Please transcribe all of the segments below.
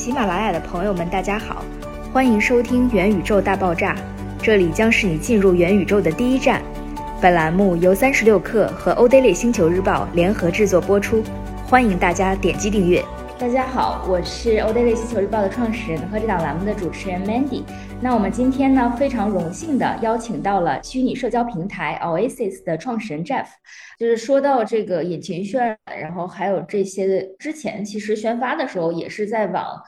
喜马拉雅的朋友们，大家好，欢迎收听《元宇宙大爆炸》，这里将是你进入元宇宙的第一站。本栏目由三十六氪和欧 daily 星球日报联合制作播出，欢迎大家点击订阅。大家好，我是欧 daily 星球日报的创始人和这档栏目的主持人 Mandy。那我们今天呢，非常荣幸的邀请到了虚拟社交平台 Oasis 的创始人 Jeff。就是说到这个引擎渲染，然后还有这些之前其实宣发的时候，也是在往，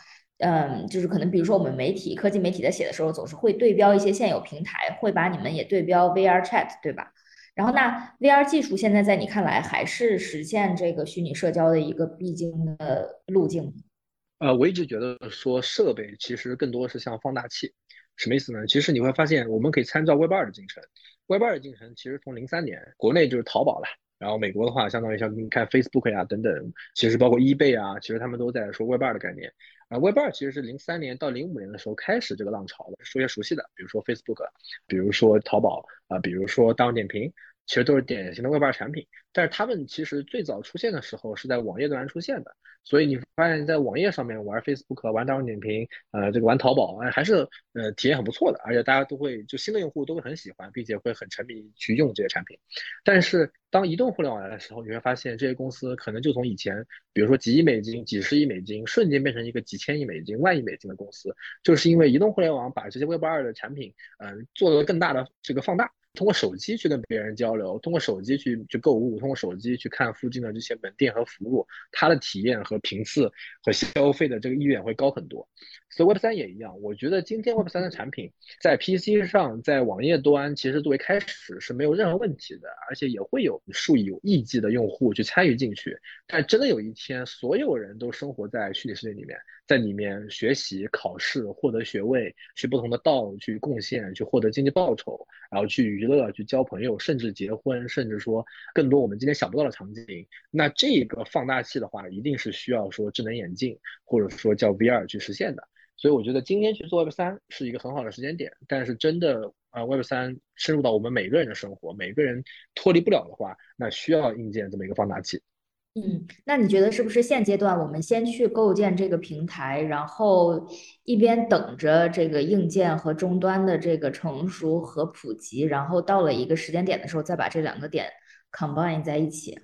嗯，就是可能比如说我们媒体、科技媒体在写的时候，总是会对标一些现有平台，会把你们也对标 VR Chat，对吧？然后那 VR 技术现在在你看来还是实现这个虚拟社交的一个必经的路径？呃，我一直觉得说设备其实更多是像放大器。什么意思呢？其实你会发现，我们可以参照 Web 二的进程。Web 二的进程其实从零三年，国内就是淘宝了，然后美国的话，相当于像你看 Facebook 呀等等，其实包括 eBay 啊，其实他们都在说 Web 二的概念。啊，Web 二其实是零三年到零五年的时候开始这个浪潮的。说些熟悉的，比如说 Facebook，比如说淘宝啊，比如说大众点评。其实都是典型的 Web 二产品，但是他们其实最早出现的时候是在网页端出现的，所以你发现在网页上面玩 Facebook、玩大众点评，呃，这个玩淘宝，哎，还是呃体验很不错的，而且大家都会就新的用户都会很喜欢，并且会很沉迷去用这些产品。但是当移动互联网来的时候，你会发现这些公司可能就从以前，比如说几亿美金、几十亿美金，瞬间变成一个几千亿美金、万亿美金的公司，就是因为移动互联网把这些 Web 二的产品，嗯，做了更大的这个放大。通过手机去跟别人交流，通过手机去去购物，通过手机去看附近的这些门店和服务，他的体验和频次和消费的这个意愿会高很多。所以 Web 三也一样，我觉得今天 Web 三的产品在 PC 上，在网页端其实作为开始是没有任何问题的，而且也会有数以亿计的用户去参与进去。但真的有一天，所有人都生活在虚拟世界里面。在里面学习、考试、获得学位，去不同的道去贡献，去获得经济报酬，然后去娱乐、去交朋友，甚至结婚，甚至说更多我们今天想不到的场景。那这个放大器的话，一定是需要说智能眼镜，或者说叫 VR 去实现的。所以我觉得今天去做 Web 三是一个很好的时间点。但是真的啊，Web 三深入到我们每个人的生活，每个人脱离不了的话，那需要硬件这么一个放大器。嗯，那你觉得是不是现阶段我们先去构建这个平台，然后一边等着这个硬件和终端的这个成熟和普及，然后到了一个时间点的时候，再把这两个点 combine 在一起？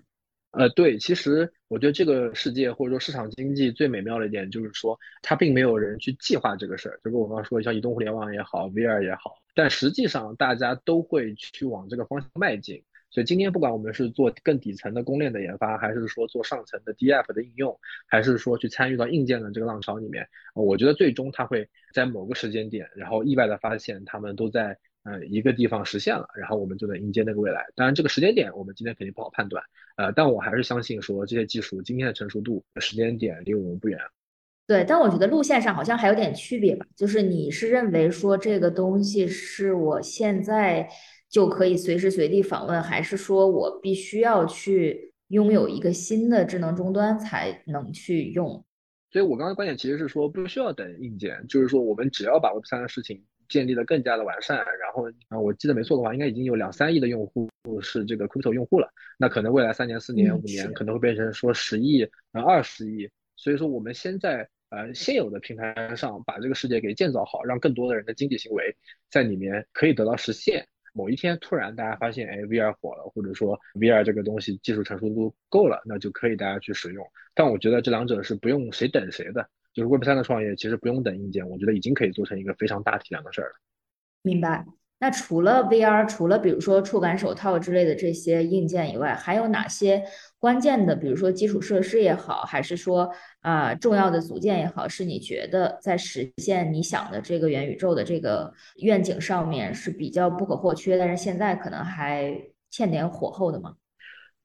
呃，对，其实我觉得这个世界或者说市场经济最美妙的一点就是说，它并没有人去计划这个事儿，就跟我刚刚说，像移动互联网也好，VR 也好，但实际上大家都会去往这个方向迈进。所以今天不管我们是做更底层的公链的研发，还是说做上层的 DF 的应用，还是说去参与到硬件的这个浪潮里面，我觉得最终它会在某个时间点，然后意外的发现他们都在呃一个地方实现了，然后我们就能迎接那个未来。当然这个时间点我们今天肯定不好判断，呃，但我还是相信说这些技术今天的成熟度时间点离我们不远。对，但我觉得路线上好像还有点区别吧，就是你是认为说这个东西是我现在。就可以随时随地访问，还是说我必须要去拥有一个新的智能终端才能去用？所以我刚刚观点其实是说，不需要等硬件，就是说我们只要把 Web 三的事情建立的更加的完善，然后啊，我记得没错的话，应该已经有两三亿的用户是这个 Crypto 用户了。那可能未来三年、四年、五年可能会变成说十亿、啊二十亿。所以说我们先在呃现有的平台上把这个世界给建造好，让更多的人的经济行为在里面可以得到实现。某一天突然大家发现，哎，VR 火了，或者说 VR 这个东西技术成熟度够了，那就可以大家去使用。但我觉得这两者是不用谁等谁的，就是 Web 三的创业其实不用等硬件，我觉得已经可以做成一个非常大体量的事儿了。明白。那除了 VR，除了比如说触感手套之类的这些硬件以外，还有哪些关键的，比如说基础设施也好，还是说啊重要的组件也好，是你觉得在实现你想的这个元宇宙的这个愿景上面是比较不可或缺，但是现在可能还欠点火候的吗？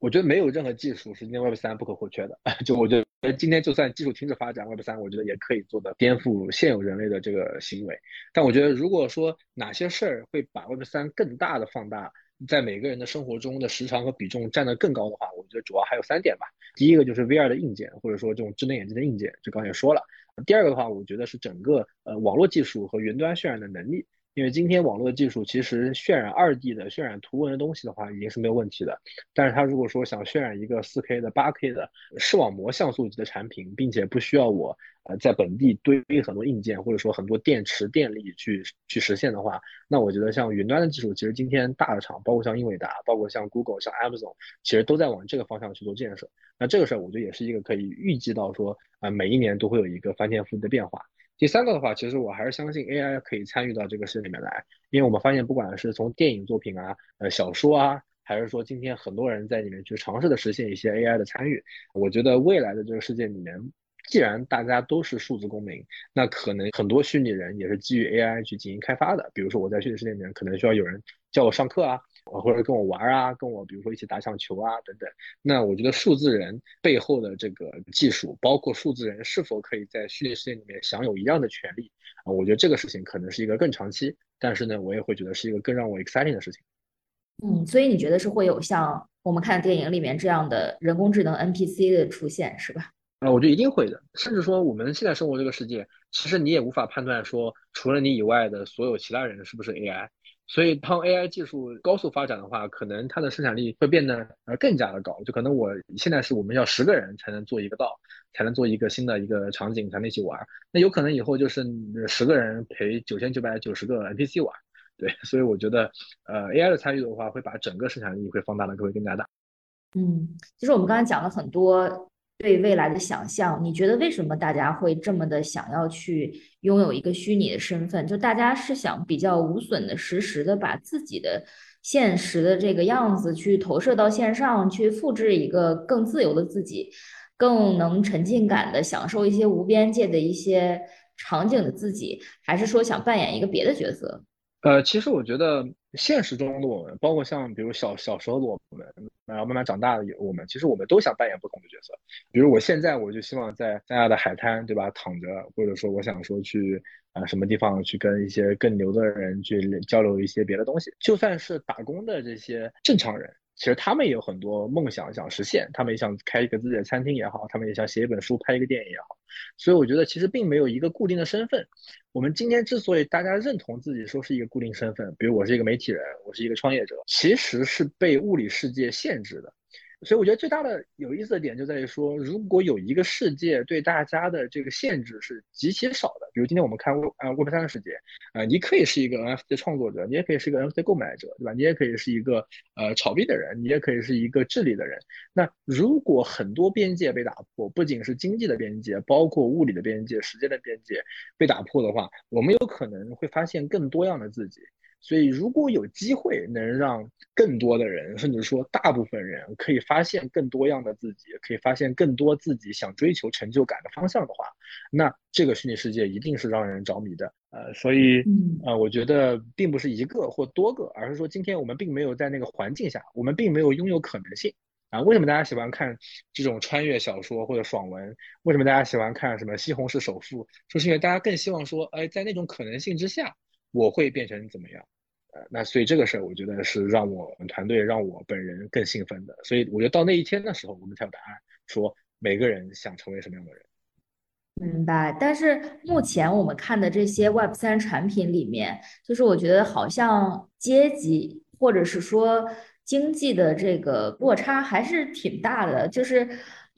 我觉得没有任何技术是今天 Web 三不可或缺的。就我觉得今天就算技术停止发展，Web 三我觉得也可以做的颠覆现有人类的这个行为。但我觉得如果说哪些事儿会把 Web 三更大的放大，在每个人的生活中的时长和比重占得更高的话，我觉得主要还有三点吧。第一个就是 VR 的硬件，或者说这种智能眼镜的硬件，就刚才也说了。第二个的话，我觉得是整个呃网络技术和云端渲染的能力。因为今天网络技术其实渲染二 D 的、渲染图文的东西的话，已经是没有问题的。但是它如果说想渲染一个 4K 的、8K 的视网膜像素级的产品，并且不需要我呃在本地堆很多硬件或者说很多电池电力去去实现的话，那我觉得像云端的技术，其实今天大的厂，包括像英伟达，包括像 Google、像 Amazon，其实都在往这个方向去做建设。那这个事儿，我觉得也是一个可以预计到说啊，每一年都会有一个翻天覆地的变化。第三个的话，其实我还是相信 AI 可以参与到这个事里面来，因为我们发现，不管是从电影作品啊、呃小说啊，还是说今天很多人在里面去尝试的实现一些 AI 的参与，我觉得未来的这个世界里面，既然大家都是数字公民，那可能很多虚拟人也是基于 AI 去进行开发的。比如说我在虚拟世界里面，可能需要有人叫我上课啊。或者跟我玩啊，跟我比如说一起打场球啊等等。那我觉得数字人背后的这个技术，包括数字人是否可以在虚拟世界里面享有一样的权利啊，我觉得这个事情可能是一个更长期，但是呢，我也会觉得是一个更让我 exciting 的事情。嗯，所以你觉得是会有像我们看电影里面这样的人工智能 NPC 的出现，是吧？啊，我觉得一定会的。甚至说我们现在生活这个世界，其实你也无法判断说除了你以外的所有其他人是不是 AI。所以，当 AI 技术高速发展的话，可能它的生产力会变得呃更加的高。就可能我现在是我们要十个人才能做一个道，才能做一个新的一个场景，才能一起玩。那有可能以后就是十个人陪九千九百九十个 NPC 玩。对，所以我觉得，呃，AI 的参与的话，会把整个生产力会放大的会更加大。嗯，其实我们刚才讲了很多。对未来的想象，你觉得为什么大家会这么的想要去拥有一个虚拟的身份？就大家是想比较无损的、实时的把自己的现实的这个样子去投射到线上，去复制一个更自由的自己，更能沉浸感的享受一些无边界的一些场景的自己，还是说想扮演一个别的角色？呃，其实我觉得现实中的我们，包括像比如小小时候的我们，然后慢慢长大的我们，其实我们都想扮演不同的角色。比如我现在，我就希望在三亚的海滩，对吧，躺着，或者说我想说去啊什么地方去跟一些更牛的人去交流一些别的东西。就算是打工的这些正常人。其实他们也有很多梦想想实现，他们也想开一个自己的餐厅也好，他们也想写一本书、拍一个电影也好。所以我觉得其实并没有一个固定的身份。我们今天之所以大家认同自己说是一个固定身份，比如我是一个媒体人，我是一个创业者，其实是被物理世界限制的。所以我觉得最大的有意思的点就在于说，如果有一个世界对大家的这个限制是极其少的，比如今天我们看 Web 呃 Web 三的世界，啊，你可以是一个 NFT 创作者，你也可以是一个 NFT 购买者，对吧？你也可以是一个呃炒币的人，你也可以是一个治理的人。那如果很多边界被打破，不仅是经济的边界，包括物理的边界、时间的边界被打破的话，我们有可能会发现更多样的自己。所以，如果有机会能让更多的人，甚至说大部分人，可以发现更多样的自己，可以发现更多自己想追求成就感的方向的话，那这个虚拟世界一定是让人着迷的。呃，所以，呃，我觉得并不是一个或多个，而是说今天我们并没有在那个环境下，我们并没有拥有可能性啊。为什么大家喜欢看这种穿越小说或者爽文？为什么大家喜欢看什么《西红柿首富》？就是因为大家更希望说，哎，在那种可能性之下，我会变成怎么样？那所以这个事儿，我觉得是让我们团队、让我本人更兴奋的。所以我觉得到那一天的时候，我们才有答案，说每个人想成为什么样的人。明白。但是目前我们看的这些 Web 三产品里面，就是我觉得好像阶级或者是说经济的这个落差还是挺大的。就是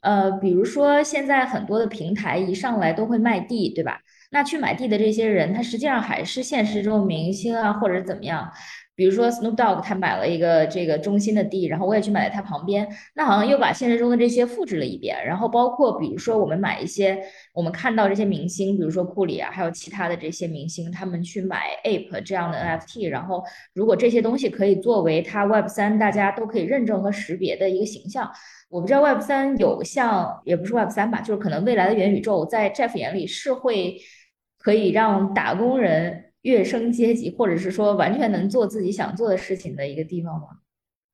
呃，比如说现在很多的平台一上来都会卖地，对吧？那去买地的这些人，他实际上还是现实中明星啊，或者怎么样？比如说 Snoop Dogg，他买了一个这个中心的地，然后我也去买在他旁边，那好像又把现实中的这些复制了一遍。然后包括比如说我们买一些，我们看到这些明星，比如说库里啊，还有其他的这些明星，他们去买 Ape 这样的 NFT，然后如果这些东西可以作为他 Web 三大家都可以认证和识别的一个形象。我不知道 Web 三有像，也不是 Web 三吧，就是可能未来的元宇宙，在 Jeff 眼里是会可以让打工人跃升阶级，或者是说完全能做自己想做的事情的一个地方吗？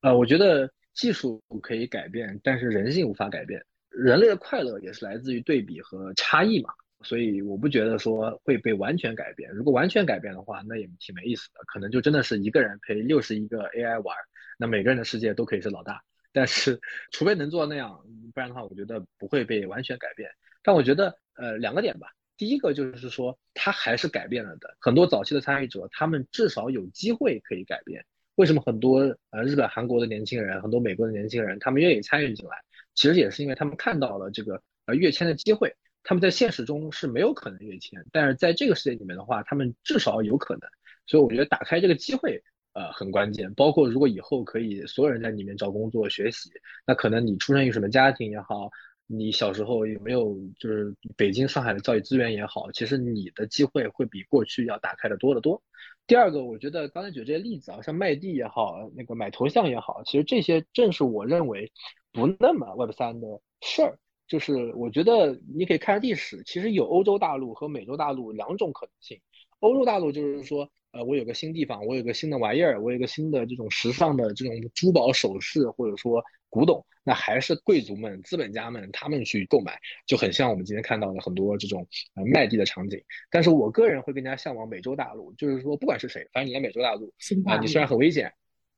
呃，我觉得技术可以改变，但是人性无法改变。人类的快乐也是来自于对比和差异嘛，所以我不觉得说会被完全改变。如果完全改变的话，那也挺没意思的，可能就真的是一个人陪六十一个 AI 玩，那每个人的世界都可以是老大。但是，除非能做到那样，不然的话，我觉得不会被完全改变。但我觉得，呃，两个点吧。第一个就是说，它还是改变了的。很多早期的参与者，他们至少有机会可以改变。为什么很多呃日本、韩国的年轻人，很多美国的年轻人，他们愿意参与进来？其实也是因为他们看到了这个呃跃迁的机会。他们在现实中是没有可能跃迁，但是在这个世界里面的话，他们至少有可能。所以我觉得打开这个机会呃很关键。包括如果以后可以所有人在里面找工作、学习，那可能你出生于什么家庭也好。你小时候有没有就是北京、上海的教育资源也好，其实你的机会会比过去要打开的多得多。第二个，我觉得刚才举这些例子啊，像卖地也好，那个买头像也好，其实这些正是我认为不那么 Web 三的事儿。就是我觉得你可以看历史，其实有欧洲大陆和美洲大陆两种可能性。欧洲大陆就是说。呃，我有个新地方，我有个新的玩意儿，我有个新的这种时尚的这种珠宝首饰，或者说古董，那还是贵族们、资本家们他们去购买，就很像我们今天看到的很多这种呃卖地的场景。但是我个人会更加向往美洲大陆，就是说不管是谁，反正你在美洲大陆啊，你虽然很危险。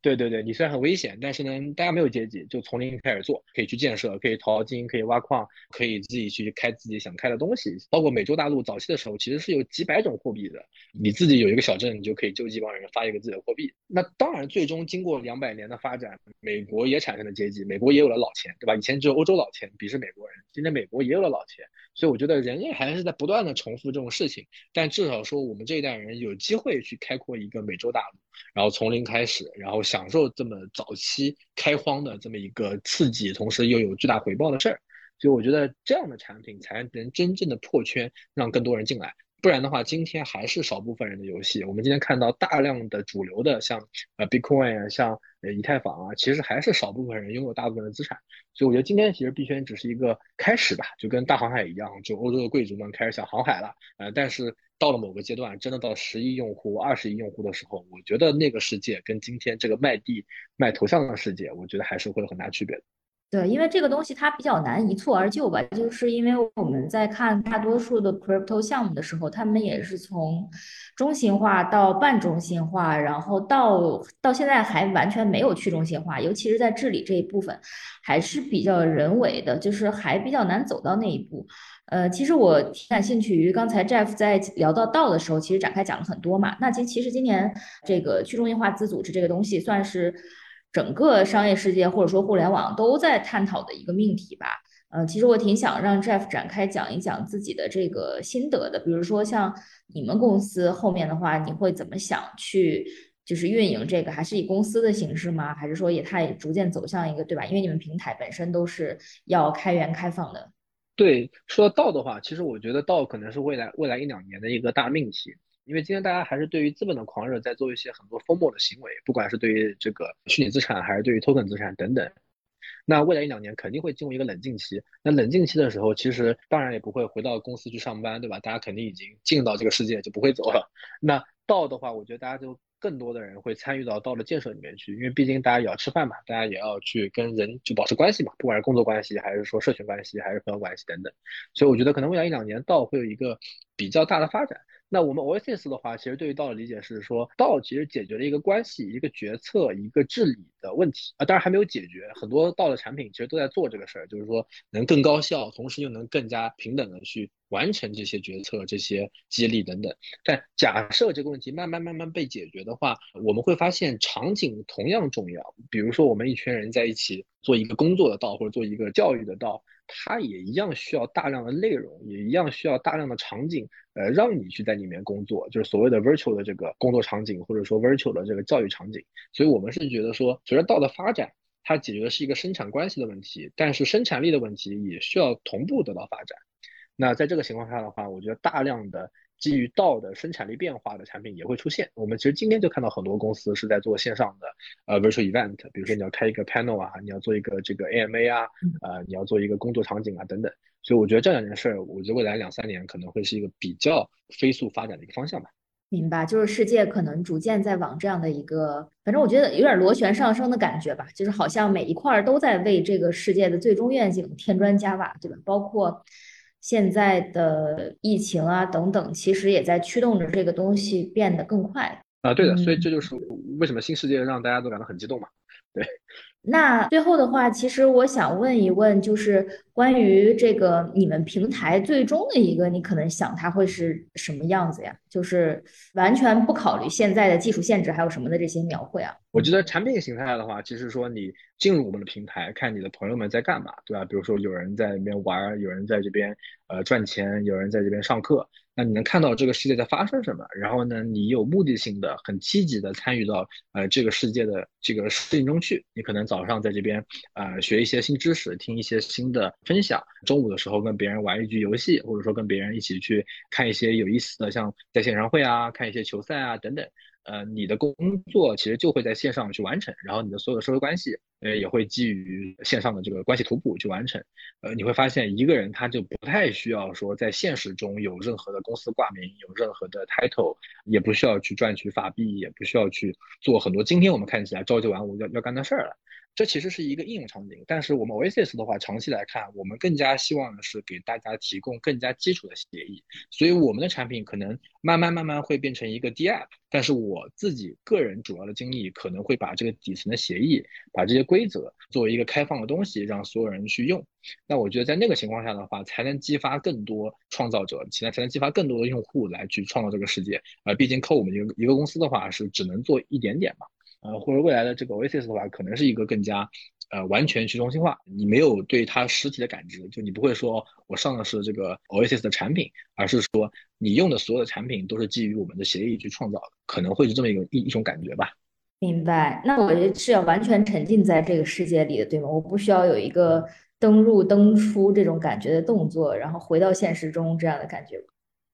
对对对，你虽然很危险，但是呢，大家没有阶级，就从零开始做，可以去建设，可以淘金，可以挖矿，可以自己去开自己想开的东西。包括美洲大陆早期的时候，其实是有几百种货币的，你自己有一个小镇，你就可以救济帮人发一个自己的货币。那当然，最终经过两百年的发展，美国也产生了阶级，美国也有了老钱，对吧？以前只有欧洲老钱鄙视美国人，今天美国也有了老钱。所以我觉得人类还是在不断的重复这种事情，但至少说我们这一代人有机会去开阔一个美洲大陆，然后从零开始，然后享受这么早期开荒的这么一个刺激，同时又有巨大回报的事儿。所以我觉得这样的产品才能真正的破圈，让更多人进来。不然的话，今天还是少部分人的游戏。我们今天看到大量的主流的，像呃 Bitcoin 啊，像呃以太坊啊，其实还是少部分人拥有大部分的资产。所以我觉得今天其实币圈只是一个开始吧，就跟大航海一样，就欧洲的贵族们开始想航海了。呃，但是到了某个阶段，真的到十亿用户、二十亿用户的时候，我觉得那个世界跟今天这个卖地卖头像的世界，我觉得还是会有很大区别的。对，因为这个东西它比较难一蹴而就吧，就是因为我们在看大多数的 crypto 项目的时候，他们也是从中心化到半中心化，然后到到现在还完全没有去中心化，尤其是在治理这一部分，还是比较人为的，就是还比较难走到那一步。呃，其实我挺感兴趣于刚才 Jeff 在聊到道的时候，其实展开讲了很多嘛。那其其实今年这个去中心化自组织这个东西算是。整个商业世界或者说互联网都在探讨的一个命题吧。呃，其实我挺想让 Jeff 展开讲一讲自己的这个心得的。比如说像你们公司后面的话，你会怎么想去就是运营这个？还是以公司的形式吗？还是说也它也逐渐走向一个对吧？因为你们平台本身都是要开源开放的。对，说到道的话，其实我觉得道可能是未来未来一两年的一个大命题。因为今天大家还是对于资本的狂热在做一些很多疯魔的行为，不管是对于这个虚拟资产还是对于 token 资产等等。那未来一两年肯定会进入一个冷静期。那冷静期的时候，其实当然也不会回到公司去上班，对吧？大家肯定已经进到这个世界就不会走了。那道的话，我觉得大家就更多的人会参与到道的建设里面去，因为毕竟大家也要吃饭嘛，大家也要去跟人就保持关系嘛，不管是工作关系还是说社群关系还是朋友关系等等。所以我觉得可能未来一两年道会有一个比较大的发展。那我们 Oasis 的话，其实对于道的理解是说，道其实解决了一个关系、一个决策、一个治理的问题啊，当然还没有解决。很多道的产品其实都在做这个事儿，就是说能更高效，同时又能更加平等的去完成这些决策、这些激励等等。但假设这个问题慢慢慢慢被解决的话，我们会发现场景同样重要。比如说，我们一群人在一起做一个工作的道，或者做一个教育的道。它也一样需要大量的内容，也一样需要大量的场景，呃，让你去在里面工作，就是所谓的 virtual 的这个工作场景，或者说 virtual 的这个教育场景。所以，我们是觉得说，随着道的发展，它解决的是一个生产关系的问题，但是生产力的问题也需要同步得到发展。那在这个情况下的话，我觉得大量的。基于道的生产力变化的产品也会出现。我们其实今天就看到很多公司是在做线上的呃 virtual event，比如说你要开一个 panel 啊，你要做一个这个 AMA 啊，呃，你要做一个工作场景啊等等。所以我觉得这两件事，我觉得未来两三年可能会是一个比较飞速发展的一个方向吧。明白，就是世界可能逐渐在往这样的一个，反正我觉得有点螺旋上升的感觉吧，就是好像每一块都在为这个世界的最终愿景添砖加瓦，对吧？包括。现在的疫情啊等等，其实也在驱动着这个东西变得更快啊。对的，所以这就是为什么新世界让大家都感到很激动嘛。对，那最后的话，其实我想问一问，就是关于这个你们平台最终的一个，你可能想它会是什么样子呀？就是完全不考虑现在的技术限制还有什么的这些描绘啊？我觉得产品形态的话，其实说你进入我们的平台，看你的朋友们在干嘛，对吧？比如说有人在那边玩，有人在这边呃赚钱，有人在这边上课。那你能看到这个世界在发生什么，然后呢，你有目的性的、很积极的参与到呃这个世界的这个事情中去。你可能早上在这边啊学一些新知识，听一些新的分享；中午的时候跟别人玩一局游戏，或者说跟别人一起去看一些有意思的，像在线上会啊，看一些球赛啊等等。呃，你的工作其实就会在线上去完成，然后你的所有的社会关系，呃，也会基于线上的这个关系图谱去完成。呃，你会发现一个人他就不太需要说在现实中有任何的公司挂名，有任何的 title，也不需要去赚取法币，也不需要去做很多今天我们看起来朝九晚五要要干的事儿了。这其实是一个应用场景，但是我们 Oasis 的话，长期来看，我们更加希望的是给大家提供更加基础的协议，所以我们的产品可能慢慢慢慢会变成一个 D App，但是我自己个人主要的精力可能会把这个底层的协议，把这些规则作为一个开放的东西，让所有人去用。那我觉得在那个情况下的话，才能激发更多创造者，其他才能激发更多的用户来去创造这个世界。呃，毕竟靠我们一个一个公司的话，是只能做一点点嘛。呃，或者未来的这个 Oasis 的话，可能是一个更加，呃，完全去中心化。你没有对它实体的感知，就你不会说我上的是这个 Oasis 的产品，而是说你用的所有的产品都是基于我们的协议去创造的，可能会是这么一个一一种感觉吧。明白。那我是要完全沉浸在这个世界里的，对吗？我不需要有一个登入登出这种感觉的动作，然后回到现实中这样的感觉。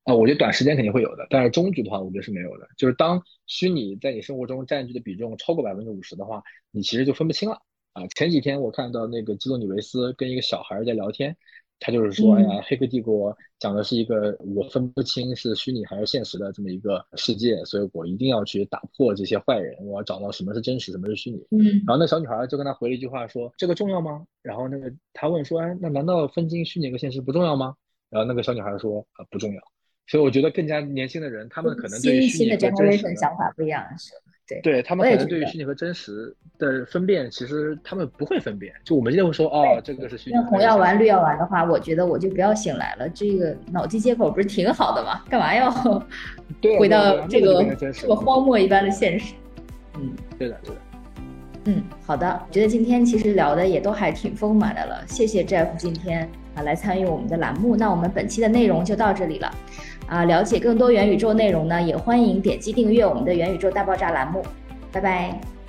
啊，我觉得短时间肯定会有的，但是中局的话，我觉得是没有的。就是当虚拟在你生活中占据的比重超过百分之五十的话，你其实就分不清了啊。前几天我看到那个基多里维斯跟一个小孩在聊天，他就是说，哎呀，《黑客帝国》讲的是一个我分不清是虚拟还是现实的这么一个世界，所以我一定要去打破这些坏人，我要找到什么是真实，什么是虚拟。嗯。然后那小女孩就跟他回了一句话，说这个重要吗？然后那个他问说，哎，那难道分清虚拟和现实不重要吗？然后那个小女孩说，啊，不重要。所以我觉得更加年轻的人，他们可能对于虚拟和真实想法不一样，是对，对他们可能对于虚拟和真实的分辨，其实他们不会分辨。就我们就会说，哦，这个是虚拟。那红药丸、绿药丸的话，我觉得我就不要醒来了。这个脑机接口不是挺好的吗？干嘛要 回到这个这么荒漠一般的现实？嗯，对的，对的。嗯，好的。我觉得今天其实聊的也都还挺丰满的了。谢谢 Jeff 今天啊来参与我们的栏目。那我们本期的内容就到这里了。啊，了解更多元宇宙内容呢，也欢迎点击订阅我们的元宇宙大爆炸栏目。拜拜。